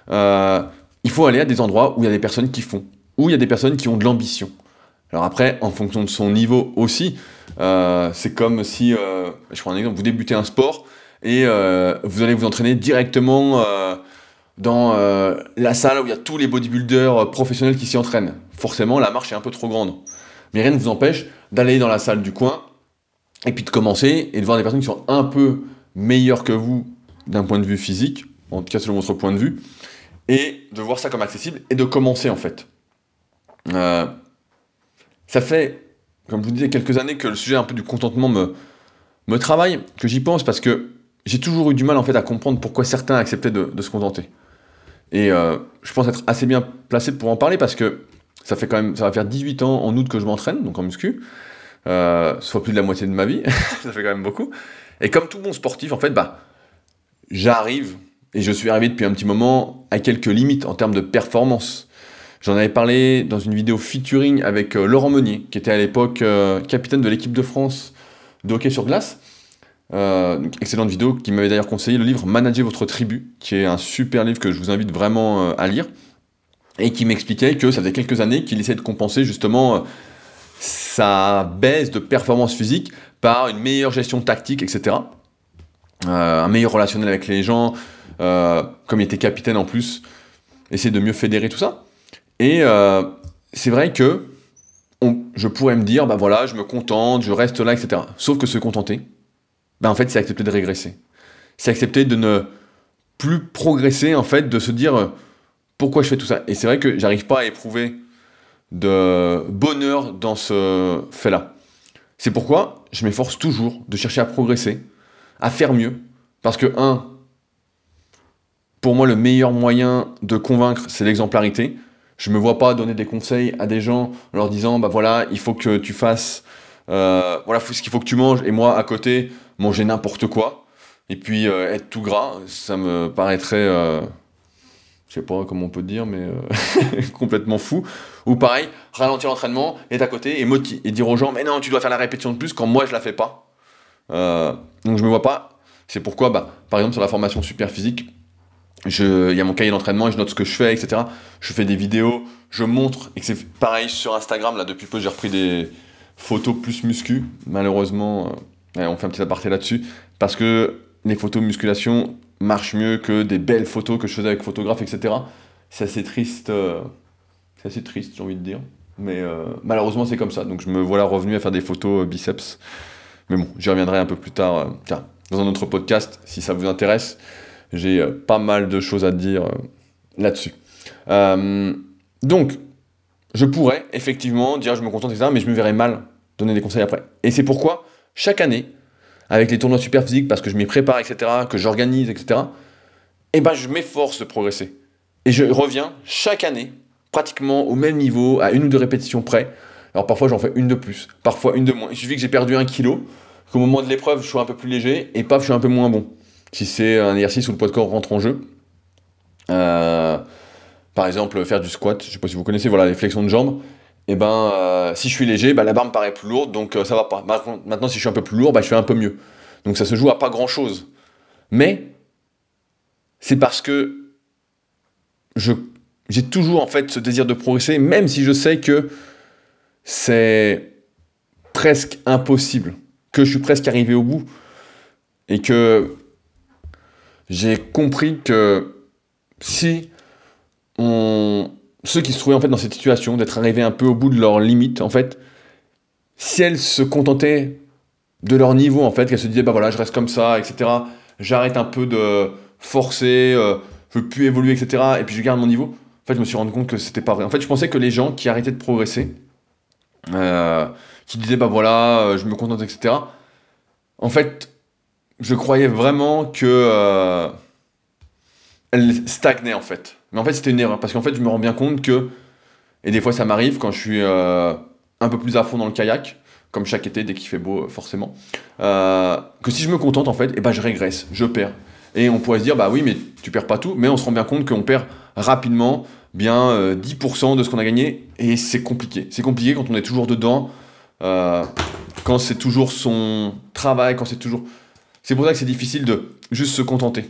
Euh, il faut aller à des endroits où il y a des personnes qui font, où il y a des personnes qui ont de l'ambition. Alors après, en fonction de son niveau aussi, euh, c'est comme si, je prends un exemple, vous débutez un sport et vous allez vous entraîner directement dans la salle où il y a tous les bodybuilders professionnels qui s'y entraînent. Forcément, la marche est un peu trop grande. Mais rien ne vous empêche d'aller dans la salle du coin et puis de commencer et de voir des personnes qui sont un peu meilleures que vous d'un point de vue physique, en tout cas selon votre point de vue, et de voir ça comme accessible et de commencer en fait. Euh, ça fait, comme je vous disais, quelques années que le sujet un peu du contentement me, me travaille, que j'y pense parce que j'ai toujours eu du mal en fait à comprendre pourquoi certains acceptaient de, se contenter. Et euh, je pense être assez bien placé pour en parler parce que ça fait quand même, ça va faire 18 ans en août que je m'entraîne, donc en muscu, euh, soit plus de la moitié de ma vie, ça fait quand même beaucoup. Et comme tout bon sportif, en fait, bah, j'arrive et je suis arrivé depuis un petit moment à quelques limites en termes de performance. J'en avais parlé dans une vidéo featuring avec euh, Laurent Meunier, qui était à l'époque euh, capitaine de l'équipe de France de hockey sur glace. Euh, excellente vidéo qui m'avait d'ailleurs conseillé le livre Manager votre tribu, qui est un super livre que je vous invite vraiment à lire, et qui m'expliquait que ça faisait quelques années qu'il essayait de compenser justement sa baisse de performance physique par une meilleure gestion tactique, etc. un meilleur relationnel avec les gens, euh, comme il était capitaine en plus, essayer de mieux fédérer tout ça. Et euh, c'est vrai que je pourrais me dire, bah voilà, je me contente, je reste là, etc. Sauf que se contenter, bah en fait, c'est accepter de régresser. C'est accepter de ne plus progresser, en fait, de se dire euh, pourquoi je fais tout ça. Et c'est vrai que j'arrive pas à éprouver de bonheur dans ce fait-là. C'est pourquoi je m'efforce toujours de chercher à progresser, à faire mieux. Parce que, un, pour moi, le meilleur moyen de convaincre, c'est l'exemplarité. Je ne me vois pas donner des conseils à des gens en leur disant, bah voilà, il faut que tu fasses, euh, voilà ce qu'il faut que tu manges, et moi, à côté, manger n'importe quoi, et puis euh, être tout gras, ça me paraîtrait, euh, je sais pas comment on peut dire, mais euh, complètement fou. Ou pareil, ralentir l'entraînement, être à côté et, et dire aux gens, mais non, tu dois faire la répétition de plus quand moi je la fais pas. donc je me vois pas. C'est pourquoi, bah, par exemple, sur la formation super physique, il y a mon cahier d'entraînement et je note ce que je fais, etc. Je fais des vidéos, je montre, et c'est pareil sur Instagram, là depuis peu j'ai repris des photos plus muscu, malheureusement, euh, on fait un petit aparté là-dessus, parce que les photos musculation marchent mieux que des belles photos que je faisais avec photographe, etc. C'est assez triste, euh, c'est assez triste j'ai envie de dire, mais euh, malheureusement c'est comme ça, donc je me voilà revenu à faire des photos biceps, mais bon, j'y reviendrai un peu plus tard, tiens, dans un autre podcast, si ça vous intéresse j'ai pas mal de choses à dire là-dessus. Donc, je pourrais effectivement dire je me contente, etc., mais je me verrais mal donner des conseils après. Et c'est pourquoi, chaque année, avec les tournois super physiques, parce que je m'y prépare, etc., que j'organise, etc., eh ben, je m'efforce de progresser. Et je reviens chaque année pratiquement au même niveau, à une ou deux répétitions près. Alors parfois j'en fais une de plus, parfois une de moins. Il suffit que j'ai perdu un kilo, qu'au moment de l'épreuve je sois un peu plus léger, et paf, je suis un peu moins bon. Si c'est un exercice où le poids de corps rentre en jeu. Euh, par exemple, faire du squat, je sais pas si vous connaissez, voilà, les flexions de jambes. Et eh ben, euh, si je suis léger, bah, la barre me paraît plus lourde, donc euh, ça va pas. Maintenant, si je suis un peu plus lourd, bah, je fais un peu mieux. Donc ça se joue à pas grand chose. Mais c'est parce que j'ai toujours en fait ce désir de progresser, même si je sais que c'est presque impossible, que je suis presque arrivé au bout, et que j'ai compris que si on, ceux qui se trouvaient en fait dans cette situation d'être arrivés un peu au bout de leurs limites, en fait, si elles se contentaient de leur niveau, en fait, qu'elles se disaient bah voilà, je reste comme ça, etc. J'arrête un peu de forcer, euh, je veux plus évoluer, etc. Et puis je garde mon niveau. En fait, je me suis rendu compte que c'était pas vrai. En fait, je pensais que les gens qui arrêtaient de progresser, euh, qui disaient bah voilà, euh, je me contente, etc. En fait, je croyais vraiment que euh, elle stagnait en fait. Mais en fait, c'était une erreur parce qu'en fait, je me rends bien compte que et des fois, ça m'arrive quand je suis un peu plus à fond dans le kayak, comme chaque été dès qu'il fait beau, forcément, que si je me contente en fait, et eh ben je régresse, je perds. Et on pourrait se dire, bah oui, mais tu perds pas tout, mais on se rend bien compte qu'on perd rapidement bien 10% euh, de ce qu'on a gagné, et c'est compliqué. C'est compliqué quand on est toujours dedans, euh, quand c'est toujours son travail, quand c'est toujours... C'est pour ça que c'est difficile de juste se contenter.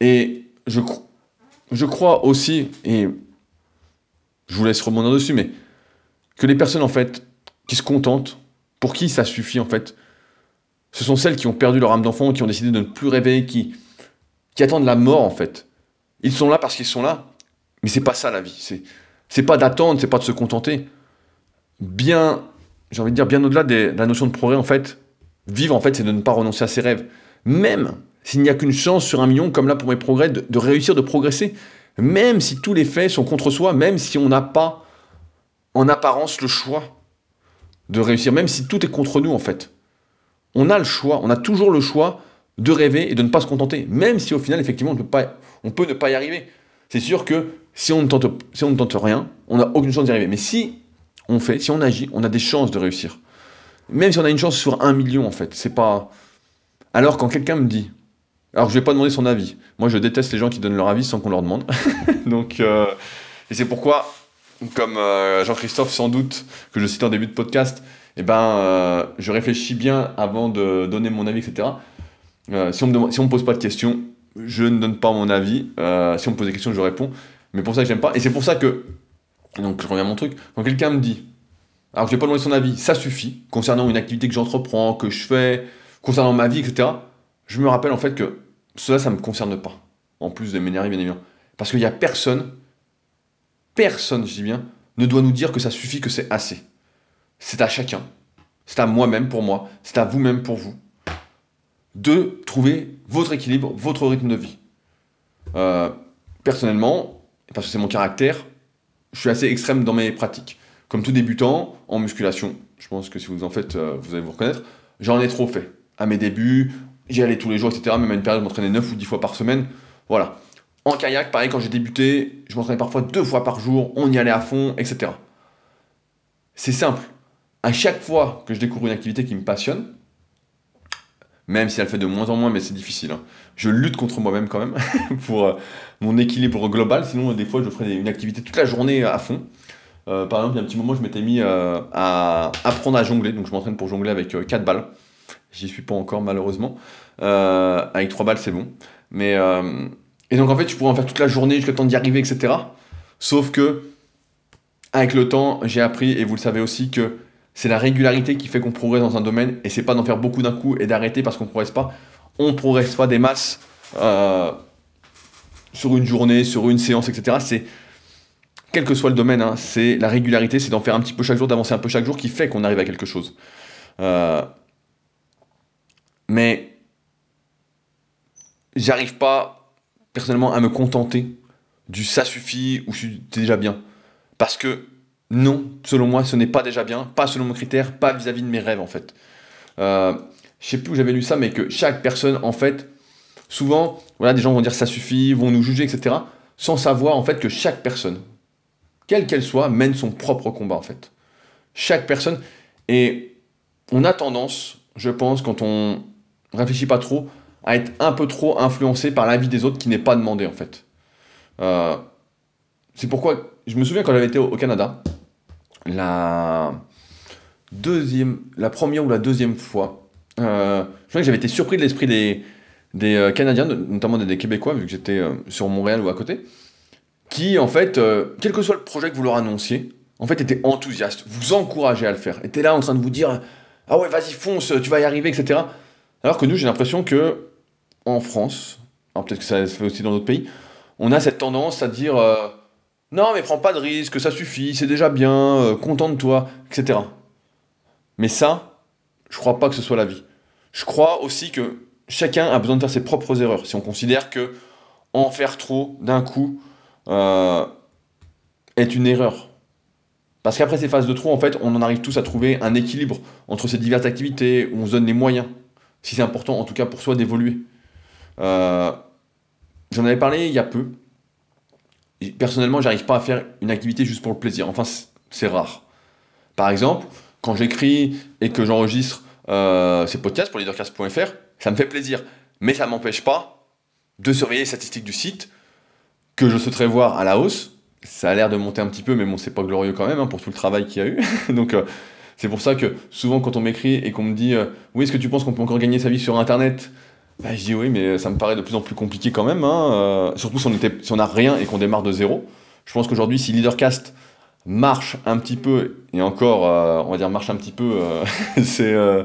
Et je, crois aussi, et je vous laisse rebondir dessus, mais que les personnes en fait qui se contentent, pour qui ça suffit en fait, ce sont celles qui ont perdu leur âme d'enfant, qui ont décidé de ne plus rêver, qui, qui attendent la mort en fait. Ils sont là parce qu'ils sont là, mais c'est pas ça la vie. C'est c'est pas d'attendre, c'est pas de se contenter. Bien, j'ai envie de dire bien au-delà de la notion de progrès en fait, vivre en fait, c'est de ne pas renoncer à ses rêves. Même s'il n'y a qu'une chance sur un million, comme là pour mes progrès, de, réussir, de progresser. Même si tous les faits sont contre soi, même si on n'a pas en apparence le choix de réussir, même si tout est contre nous en fait. On a le choix, on a toujours le choix de rêver et de ne pas se contenter, même si au final, effectivement, on peut, pas, on peut ne pas y arriver. C'est sûr que si on ne tente, si on ne tente rien, on n'a aucune chance d'y arriver. Mais si on fait, si on agit, on a des chances de réussir. Même si on a une chance sur un million, en fait. C'est pas. Alors, quand quelqu'un me dit. Alors, je vais pas demander son avis. Moi, je déteste les gens qui donnent leur avis sans qu'on leur demande. Donc, euh, et c'est pourquoi, comme euh, Jean-Christophe, sans doute, que je cite en début de podcast, eh ben, euh, je réfléchis bien avant de donner mon avis, etc. Si on me si on me pose pas de questions, je ne donne pas mon avis. Si on me pose des questions, je réponds. Mais pour ça que j'aime pas. Et c'est pour ça que, donc je reviens à mon truc, quand quelqu'un me dit, alors je vais pas demander son avis, ça suffit, concernant une activité que j'entreprends, que je fais, concernant ma vie, etc., je me rappelle en fait que cela, ça me concerne pas. En plus de m'énerver, bien évidemment. Parce qu'il y a personne, personne, je dis bien, ne doit nous dire que ça suffit, que c'est assez. C'est à chacun. C'est à moi-même pour moi. C'est à vous-même pour vous de trouver votre équilibre, votre rythme de vie. Euh, personnellement, parce que c'est mon caractère, je suis assez extrême dans mes pratiques. Comme tout débutant en musculation, je pense que si vous en faites, euh, vous allez vous reconnaître, j'en ai trop fait. À mes débuts, j'y allais tous les jours, etc. Même à une période, je m'entraînais 9 ou 10 fois par semaine. Voilà. En kayak, pareil, quand j'ai débuté, je m'entraînais parfois deux fois par jour, on y allait à fond, etc. C'est simple. À chaque fois que je découvre une activité qui me passionne, même si elle fait de moins en moins, mais c'est difficile. Hein. Je lutte contre moi-même quand même pour euh, mon équilibre global. Sinon, des fois, je ferais une activité toute la journée à fond. Euh, par exemple, il y a un petit moment, je m'étais mis euh, à apprendre à jongler. Donc, je m'entraîne pour jongler avec 4 balles. J'y suis pas encore, malheureusement. avec 3 balles, c'est bon. Mais, et donc, en fait, je pourrais en faire toute la journée jusqu'à le temps d'y arriver, etc. Sauf que, avec le temps, j'ai appris, et vous le savez aussi, que c'est la régularité qui fait qu'on progresse dans un domaine et c'est pas d'en faire beaucoup d'un coup et d'arrêter parce qu'on progresse pas. On progresse pas des masses euh, sur une journée, sur une séance, etc. C'est quel que soit le domaine, hein, c'est la régularité, c'est d'en faire un petit peu chaque jour, d'avancer un peu chaque jour qui fait qu'on arrive à quelque chose. Euh, mais j'arrive pas personnellement à me contenter du ça suffit ou c'est déjà bien. Parce que non, selon moi, ce n'est pas déjà bien, pas selon mon critère, pas vis-à-vis de mes rêves en fait. Euh, je sais plus où j'avais lu ça, mais que chaque personne, en fait, souvent, voilà, des gens vont dire ça suffit, vont nous juger, etc., sans savoir en fait que chaque personne quelle qu'elle soit, mène son propre combat en fait. Chaque personne, et on a tendance, je pense, quand on réfléchit pas trop, à être un peu trop influencé par l'avis des autres qui n'est pas demandé en fait. Euh, c'est pourquoi, je me souviens quand j'avais été au, Canada, la deuxième, la première ou la deuxième fois, euh, je crois que j'avais été surpris de l'esprit des, des euh, Canadiens, notamment des, Québécois, vu que j'étais sur Montréal ou à côté, qui en fait, quel que soit le projet que vous leur annonciez, en fait étaient enthousiastes, vous encourageaient à le faire, étaient là en train de vous dire ah ouais vas-y fonce, tu vas y arriver, etc. Alors que nous j'ai l'impression que en France, alors peut-être que ça se fait aussi dans d'autres pays, on a cette tendance à dire euh, non mais prends pas de risque, ça suffit, c'est déjà bien, euh, contente-toi, etc. Mais ça, je crois pas que ce soit la vie. Je crois aussi que chacun a besoin de faire ses propres erreurs. Si on considère que en faire trop d'un coup euh, est une erreur. Parce qu'après ces phases de trop, en fait, on en arrive tous à trouver un équilibre entre ces diverses activités où on se donne les moyens, si c'est important en tout cas pour soi d'évoluer. Euh, j'en avais parlé il y a peu. Personnellement, j'arrive pas à faire une activité juste pour le plaisir. Enfin, c'est rare. Par exemple, quand j'écris et que j'enregistre euh, ces podcasts pour leadercast.fr, ça me fait plaisir. Mais ça m'empêche pas de surveiller les statistiques du site que je souhaiterais voir à la hausse. Ça a l'air de monter un petit peu, mais bon, c'est pas glorieux quand même hein, pour tout le travail qu'il y a eu. Donc, euh, c'est pour ça que souvent, quand on m'écrit et qu'on me dit Oui, est-ce que tu penses qu'on peut encore gagner sa vie sur Internet? Bah, je dis oui, mais ça me paraît de plus en plus compliqué quand même. Hein. Euh, surtout si on, était, rien et qu'on démarre de zéro. Je pense qu'aujourd'hui, si Leadercast marche un petit peu, et encore, euh, on va dire marche un petit peu, euh,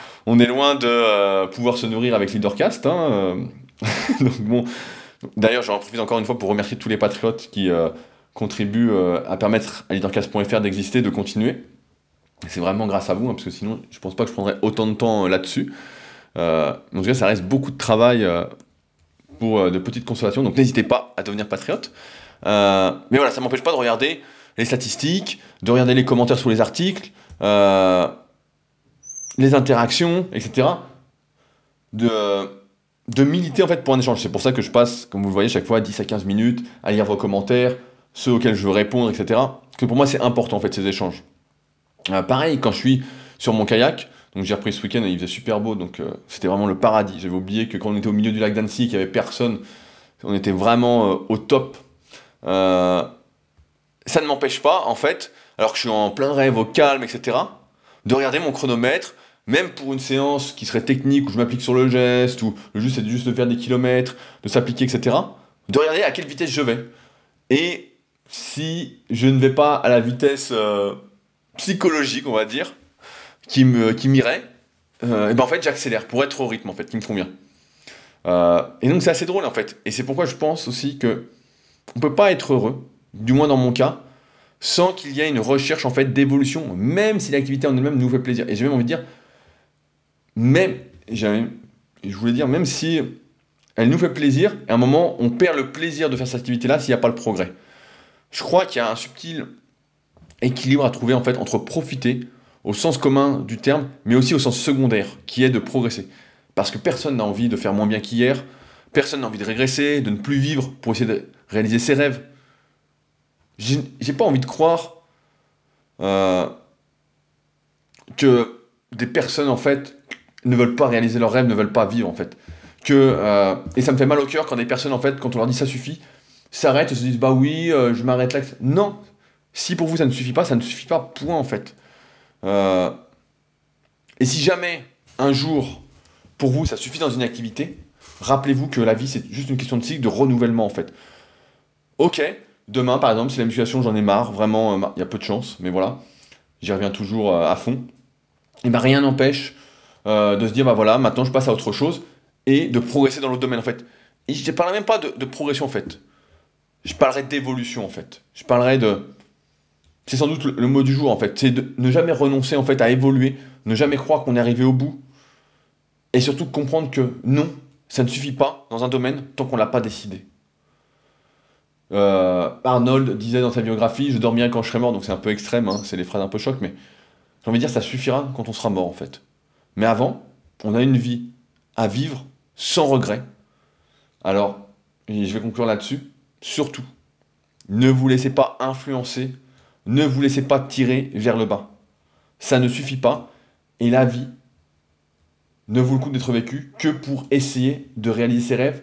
on est loin de pouvoir se nourrir avec Leadercast. Hein, d'ailleurs, j'en profite encore une fois pour remercier tous les patriotes qui contribuent à permettre à leadercast.fr d'exister, de continuer. C'est vraiment grâce à vous, hein, parce que sinon, je pense pas que je prendrais autant de temps là-dessus. Euh, en tout cas, ça reste beaucoup de travail euh, pour euh, de petites consolations, donc n'hésitez pas à devenir patriote. mais voilà, ça m'empêche pas de regarder les statistiques, de regarder les commentaires sous les articles, les interactions, etc. De, de militer en fait pour un échange. C'est pour ça que je passe, comme vous le voyez, chaque fois 10 à 15 minutes à lire vos commentaires, ceux auxquels je veux répondre, etc. Que pour moi c'est important en fait ces échanges. Pareil, quand je suis sur mon kayak, donc j'ai repris ce week-end et il faisait super beau, donc euh, c'était vraiment le paradis. J'avais oublié que quand on était au milieu du lac d'Annecy, qu'il n'y avait personne, on était vraiment euh, au top. Euh, ça ne m'empêche pas, en fait, alors que je suis en plein rêve, au calme, etc., de regarder mon chronomètre, même pour une séance qui serait technique, où je m'applique sur le geste, où le juste c'est juste de faire des kilomètres, de s'appliquer, etc., de regarder à quelle vitesse je vais. Et si je ne vais pas à la vitesse psychologique, on va dire, qui me qui m'irait, euh, et ben en fait j'accélère pour être au rythme en fait qui me convient. Euh, et donc c'est assez drôle en fait. Et c'est pourquoi je pense aussi que on peut pas être heureux, du moins dans mon cas, sans qu'il y ait une recherche en fait d'évolution, même si l'activité en elle-même nous fait plaisir. Et j'ai même envie de dire, même, je voulais dire, même si elle nous fait plaisir, à un moment on perd le plaisir de faire cette activité-là s'il n'y a pas le progrès. Je crois qu'il y a un subtil équilibre à trouver en fait entre profiter au sens commun du terme, mais aussi au sens secondaire, qui est de progresser. Parce que personne n'a envie de faire moins bien qu'hier, personne n'a envie de régresser, de ne plus vivre pour essayer de réaliser ses rêves. J'ai pas envie de croire euh, que des personnes, en fait, ne veulent pas réaliser leurs rêves, ne veulent pas vivre, en fait. Que, euh, et ça me fait mal au cœur quand des personnes, en fait, quand on leur dit ça suffit, s'arrêtent et se disent bah oui, euh, je m'arrête là. Non, si pour vous ça ne suffit pas, ça ne suffit pas, point, en fait. Euh, et si jamais, un jour, pour vous, ça suffit dans une activité, rappelez-vous que la vie, c'est juste une question de cycle, de renouvellement, en fait. Ok, demain, par exemple, si la musculation, j'en ai marre, vraiment, euh, il y a peu de chance, mais voilà, j'y reviens toujours euh, à fond. Et bien, rien n'empêche de se dire, bah voilà, maintenant, je passe à autre chose, et de progresser dans l'autre domaine, en fait. Et je ne parlerai même pas de, de progression, en fait. Je parlerai d'évolution, en fait. Je parlerai de c'est sans doute le, mot du jour en fait, c'est de ne jamais renoncer en fait à évoluer, ne jamais croire qu'on est arrivé au bout, et surtout comprendre que non, ça ne suffit pas dans un domaine tant qu'on l'a pas décidé. Euh, Arnold disait dans sa biographie, je bien quand je serai mort, donc c'est un peu extrême, hein, c'est des phrases un peu choc, mais j'ai envie de dire ça suffira quand on sera mort en fait. Mais avant, on a une vie à vivre sans regret. Alors, je vais conclure là-dessus, surtout, Ne vous laissez pas influencer, ne vous laissez pas tirer vers le bas. Ça ne suffit pas. Et la vie ne vaut le coup d'être vécue que pour essayer de réaliser ses rêves,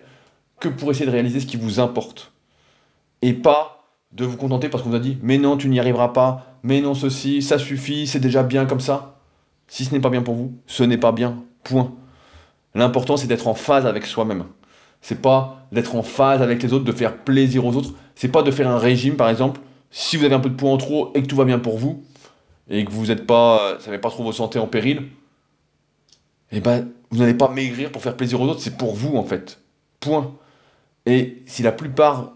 que pour essayer de réaliser ce qui vous importe. Et pas de vous contenter parce qu'on vous a dit mais non, tu n'y arriveras pas, mais non, ceci, ça suffit, c'est déjà bien comme ça. Si ce n'est pas bien pour vous, ce n'est pas bien. Point. L'important, c'est d'être en phase avec soi-même. C'est pas d'être en phase avec les autres, de faire plaisir aux autres. C'est pas de faire un régime, par exemple. Si vous avez un peu de poids en trop et que tout va bien pour vous, et que vous n'êtes pas, ça met pas trop vos santé en péril, eh ben, vous n'allez pas maigrir pour faire plaisir aux autres, c'est pour vous en fait. Point. Et si la plupart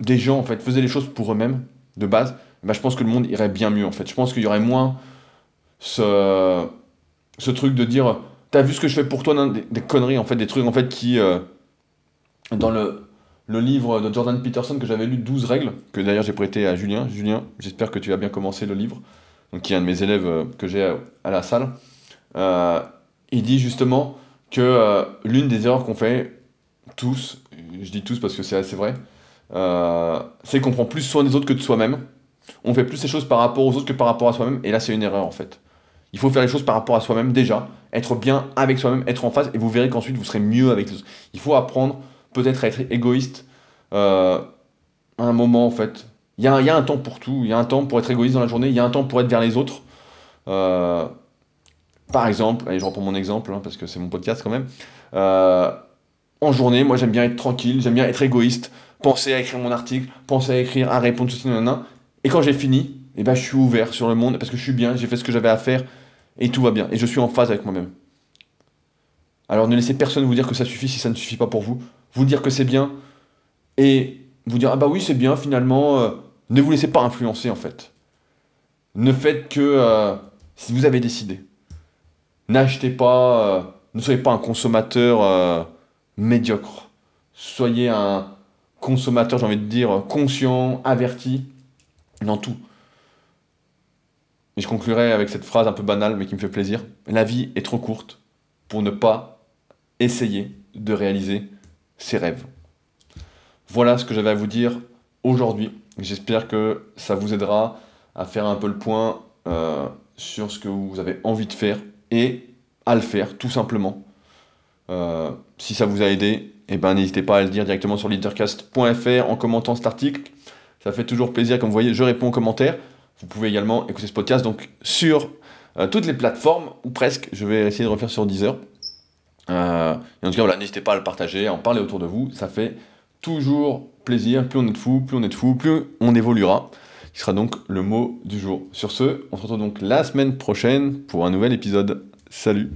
des gens en fait faisaient les choses pour eux-mêmes, de base, eh ben, je pense que le monde irait bien mieux en fait. Je pense qu'il y aurait moins ce, ce truc de dire T'as vu ce que je fais pour toi des, conneries en fait, des trucs en fait qui. Euh, dans le, le livre de Jordan Peterson que j'avais lu, 12 règles, que d'ailleurs j'ai prêté à Julien. Julien, j'espère que tu as bien commencé le livre, donc qui est un de mes élèves euh, que j'ai à, la salle. Euh, il dit justement que euh, l'une des erreurs qu'on fait tous, je dis tous parce que c'est assez vrai, c'est qu'on prend plus soin des autres que de soi-même. On fait plus ces choses par rapport aux autres que par rapport à soi-même, et là c'est une erreur en fait. Il faut faire les choses par rapport à soi-même déjà, être bien avec soi-même, être en phase, et vous verrez qu'ensuite vous serez mieux avec les autres. Il faut apprendre peut-être être égoïste euh, à un moment en fait. Il y, y, a, un temps pour tout, il y a un temps pour être égoïste dans la journée, il y a un temps pour être vers les autres. Par exemple, allez, je reprends mon exemple, hein, parce que c'est mon podcast quand même. Euh, en journée, moi j'aime bien être tranquille, j'aime bien être égoïste, penser à écrire mon article, penser à écrire, à répondre, ceci, nanana. Et quand j'ai fini, eh ben, je suis ouvert sur le monde parce que je suis bien, j'ai fait ce que j'avais à faire et tout va bien. Et je suis en phase avec moi-même. Alors ne laissez personne vous dire que ça suffit si ça ne suffit pas pour vous. Vous dire que c'est bien et vous dire ah bah oui c'est bien finalement. Euh, ne vous laissez pas influencer en fait. Ne faites que euh, si vous avez décidé. N'achetez pas, euh, ne soyez pas un consommateur médiocre. Soyez un consommateur, j'ai envie de dire, conscient, averti dans tout. Et je conclurai avec cette phrase un peu banale mais qui me fait plaisir. La vie est trop courte pour ne pas essayer de réaliser ses rêves. Voilà ce que j'avais à vous dire aujourd'hui. J'espère que ça vous aidera à faire un peu le point euh, sur ce que vous avez envie de faire et à le faire, tout simplement. Euh, si ça vous a aidé, eh ben, n'hésitez pas à le dire directement sur leadercast.fr en commentant cet article. Ça fait toujours plaisir, comme vous voyez, je réponds aux commentaires. Vous pouvez également écouter ce podcast donc, sur euh, toutes les plateformes, ou presque. Je vais essayer de refaire sur Deezer. Euh, et en tout cas, voilà, n'hésitez pas à le partager, à en parler autour de vous. Ça fait toujours plaisir. Plus on est de fou, plus on est de fou, plus on évoluera qui sera donc le mot du jour. Sur ce, on se retrouve donc la semaine prochaine pour un nouvel épisode. Salut